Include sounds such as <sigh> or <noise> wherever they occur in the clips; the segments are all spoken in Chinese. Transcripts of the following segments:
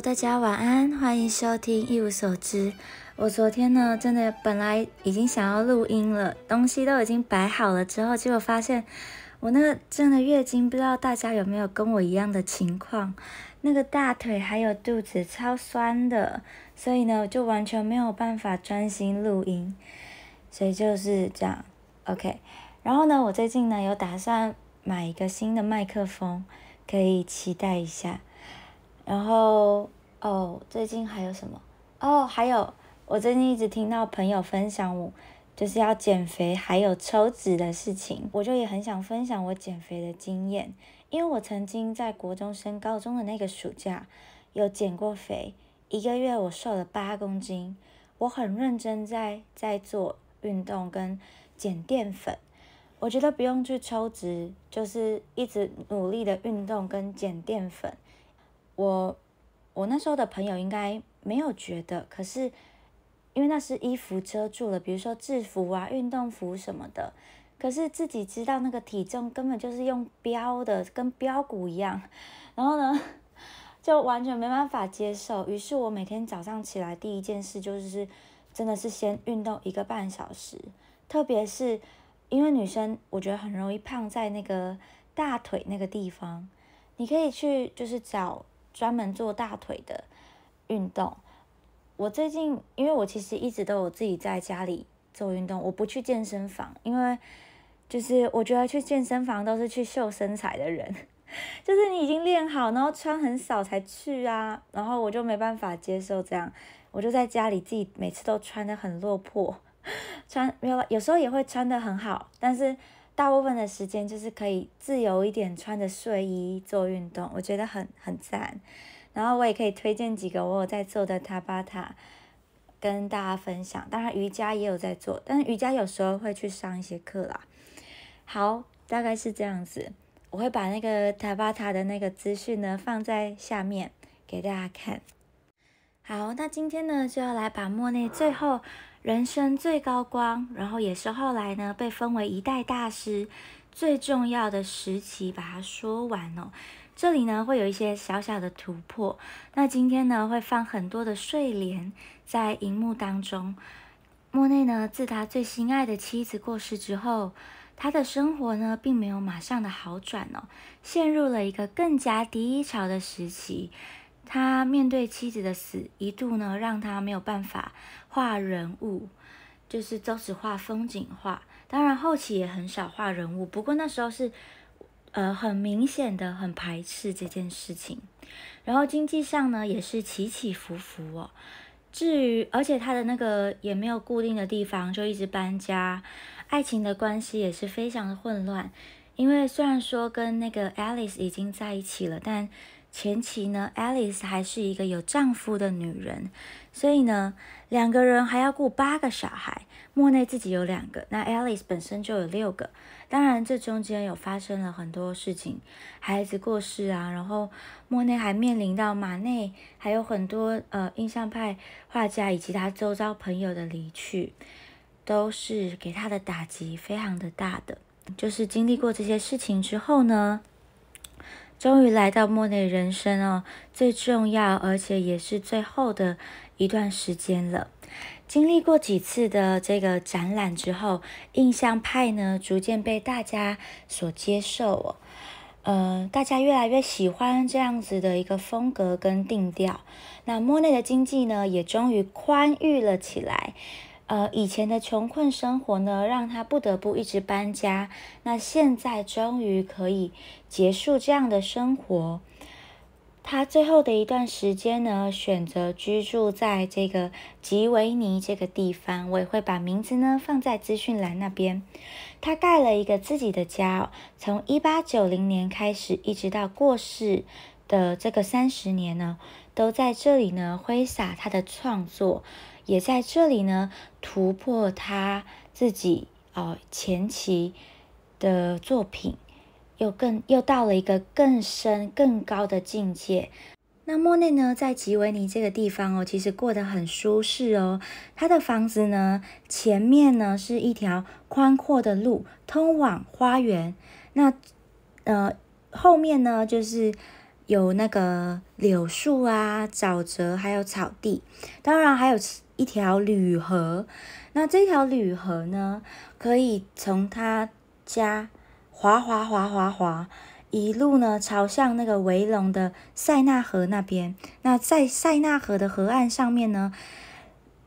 大家晚安，欢迎收听一无所知。我昨天呢，真的本来已经想要录音了，东西都已经摆好了之后，结果发现我那个真的月经，不知道大家有没有跟我一样的情况，那个大腿还有肚子超酸的，所以呢，就完全没有办法专心录音，所以就是这样，OK。然后呢，我最近呢有打算买一个新的麦克风，可以期待一下。然后哦，最近还有什么？哦，还有我最近一直听到朋友分享我就是要减肥还有抽脂的事情，我就也很想分享我减肥的经验，因为我曾经在国中升高中的那个暑假有减过肥，一个月我瘦了八公斤，我很认真在在做运动跟减淀粉，我觉得不用去抽脂，就是一直努力的运动跟减淀粉。我我那时候的朋友应该没有觉得，可是因为那是衣服遮住了，比如说制服啊、运动服什么的，可是自己知道那个体重根本就是用标的，跟标股一样，然后呢，就完全没办法接受。于是我每天早上起来第一件事就是，真的是先运动一个半小时，特别是因为女生我觉得很容易胖在那个大腿那个地方，你可以去就是找。专门做大腿的运动。我最近，因为我其实一直都有自己在家里做运动，我不去健身房，因为就是我觉得去健身房都是去秀身材的人，<laughs> 就是你已经练好，然后穿很少才去啊，然后我就没办法接受这样，我就在家里自己每次都穿的很落魄，<laughs> 穿没有，有时候也会穿的很好，但是。大部分的时间就是可以自由一点，穿着睡衣做运动，我觉得很很赞。然后我也可以推荐几个我有在做的塔巴塔，跟大家分享。当然瑜伽也有在做，但是瑜伽有时候会去上一些课啦。好，大概是这样子。我会把那个塔巴塔的那个资讯呢放在下面给大家看。好，那今天呢就要来把莫内最后。人生最高光，然后也是后来呢被封为一代大师最重要的时期，把它说完哦。这里呢会有一些小小的突破。那今天呢会放很多的睡莲在荧幕当中。莫内呢自他最心爱的妻子过世之后，他的生活呢并没有马上的好转哦，陷入了一个更加低潮的时期。他面对妻子的死，一度呢让他没有办法画人物，就是都是画风景画。当然后期也很少画人物，不过那时候是呃很明显的很排斥这件事情。然后经济上呢也是起起伏伏哦。至于而且他的那个也没有固定的地方，就一直搬家。爱情的关系也是非常的混乱，因为虽然说跟那个 Alice 已经在一起了，但前期呢，Alice 还是一个有丈夫的女人，所以呢，两个人还要顾八个小孩。莫内自己有两个，那 Alice 本身就有六个。当然，这中间有发生了很多事情，孩子过世啊，然后莫内还面临到马内，还有很多呃印象派画家以及他周遭朋友的离去，都是给他的打击非常的大的。就是经历过这些事情之后呢。终于来到莫内人生哦最重要，而且也是最后的一段时间了。经历过几次的这个展览之后，印象派呢逐渐被大家所接受哦。呃，大家越来越喜欢这样子的一个风格跟定调。那莫内的经济呢也终于宽裕了起来。呃，以前的穷困生活呢，让他不得不一直搬家。那现在终于可以结束这样的生活。他最后的一段时间呢，选择居住在这个吉维尼这个地方。我也会把名字呢放在资讯栏那边。他盖了一个自己的家，从一八九零年开始，一直到过世的这个三十年呢，都在这里呢挥洒他的创作。也在这里呢，突破他自己哦前期的作品，又更又到了一个更深更高的境界。那莫内呢，在吉维尼这个地方哦，其实过得很舒适哦。他的房子呢，前面呢是一条宽阔的路，通往花园。那呃后面呢，就是有那个柳树啊、沼泽，还有草地，当然还有一条铝河。那这条铝河呢，可以从他家滑滑滑滑滑，一路呢朝向那个维隆的塞纳河那边。那在塞纳河的河岸上面呢，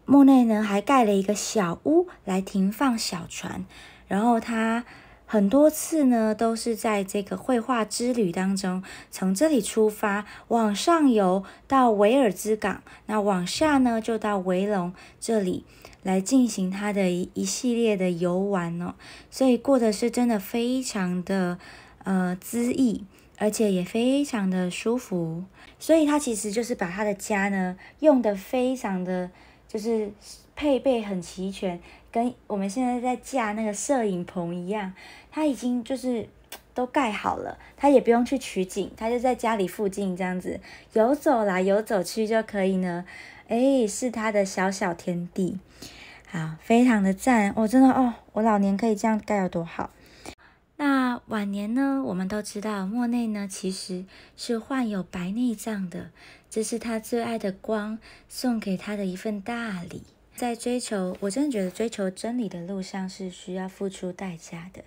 莫内呢还盖了一个小屋来停放小船，然后他。很多次呢，都是在这个绘画之旅当中，从这里出发，往上游到维尔兹港，那往下呢就到维隆这里来进行他的一一系列的游玩哦。所以过的是真的非常的呃恣意，而且也非常的舒服。所以他其实就是把他的家呢用的非常的就是配备很齐全。跟我们现在在架那个摄影棚一样，他已经就是 <tsk> 都盖好了，他也不用去取景，他就在家里附近这样子游走来游走去就可以呢。哎，是他的小小天地，好，非常的赞，我真的哦，我老年可以这样盖有多好。那晚年呢，我们都知道莫内呢其实是患有白内障的，这是他最爱的光送给他的一份大礼。在追求，我真的觉得追求真理的路上是需要付出代价的。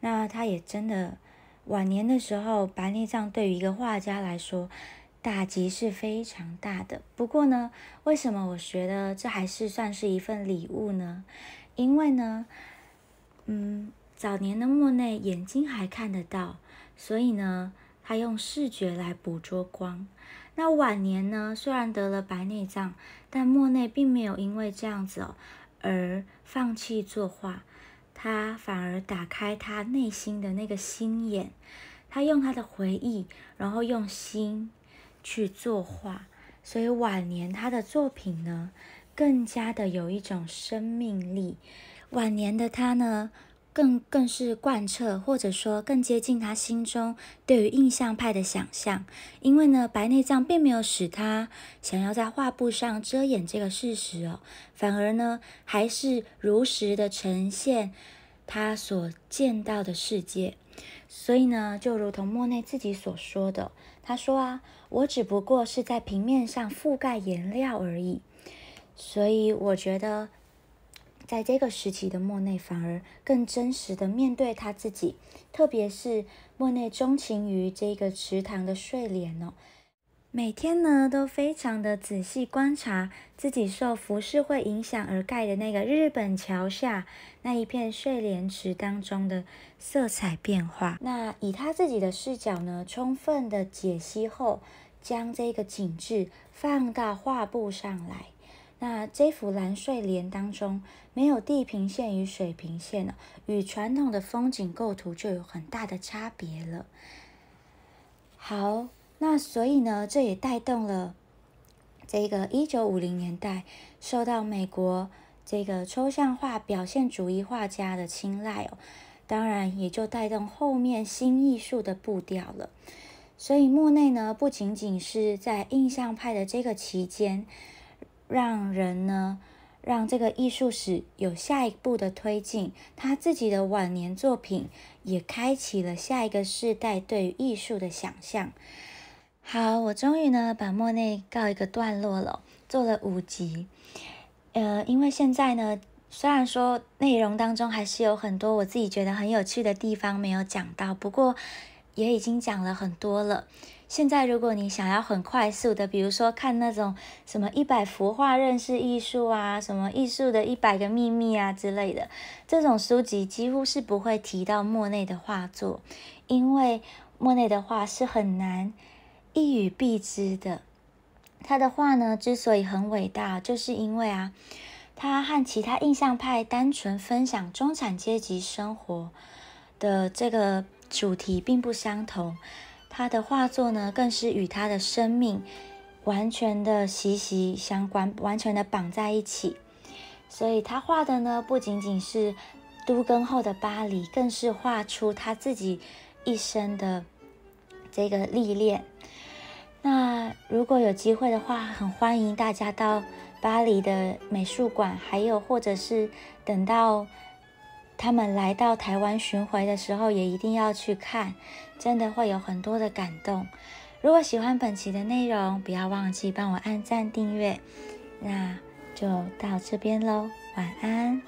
那他也真的晚年的时候，白内障对于一个画家来说打击是非常大的。不过呢，为什么我觉得这还是算是一份礼物呢？因为呢，嗯，早年的莫内眼睛还看得到，所以呢，他用视觉来捕捉光。那晚年呢？虽然得了白内障，但莫内并没有因为这样子哦而放弃作画，他反而打开他内心的那个心眼，他用他的回忆，然后用心去作画，所以晚年他的作品呢，更加的有一种生命力。晚年的他呢？更更是贯彻，或者说更接近他心中对于印象派的想象。因为呢，白内障并没有使他想要在画布上遮掩这个事实哦，反而呢，还是如实的呈现他所见到的世界。所以呢，就如同莫内自己所说的，他说啊，我只不过是在平面上覆盖颜料而已。所以我觉得。在这个时期的莫内反而更真实的面对他自己，特别是莫内钟情于这个池塘的睡莲哦，每天呢都非常的仔细观察自己受浮世绘影响而盖的那个日本桥下那一片睡莲池当中的色彩变化。那以他自己的视角呢，充分的解析后，将这个景致放到画布上来。那这幅蓝睡莲当中没有地平线与水平线了，与传统的风景构图就有很大的差别了。好，那所以呢，这也带动了这个一九五零年代受到美国这个抽象画表现主义画家的青睐哦，当然也就带动后面新艺术的步调了。所以莫内呢，不仅仅是在印象派的这个期间。让人呢，让这个艺术史有下一步的推进，他自己的晚年作品也开启了下一个世代对于艺术的想象。好，我终于呢把莫内告一个段落了，做了五集。呃，因为现在呢，虽然说内容当中还是有很多我自己觉得很有趣的地方没有讲到，不过也已经讲了很多了。现在，如果你想要很快速的，比如说看那种什么一百幅画认识艺术啊，什么艺术的一百个秘密啊之类的，这种书籍几乎是不会提到莫内的画作，因为莫内的画是很难一语蔽之的。他的画呢，之所以很伟大，就是因为啊，他和其他印象派单纯分享中产阶级生活的这个主题并不相同。他的画作呢，更是与他的生命完全的息息相关，完全的绑在一起。所以他画的呢，不仅仅是都更后的巴黎，更是画出他自己一生的这个历练。那如果有机会的话，很欢迎大家到巴黎的美术馆，还有或者是等到。他们来到台湾巡回的时候，也一定要去看，真的会有很多的感动。如果喜欢本期的内容，不要忘记帮我按赞订阅。那就到这边喽，晚安。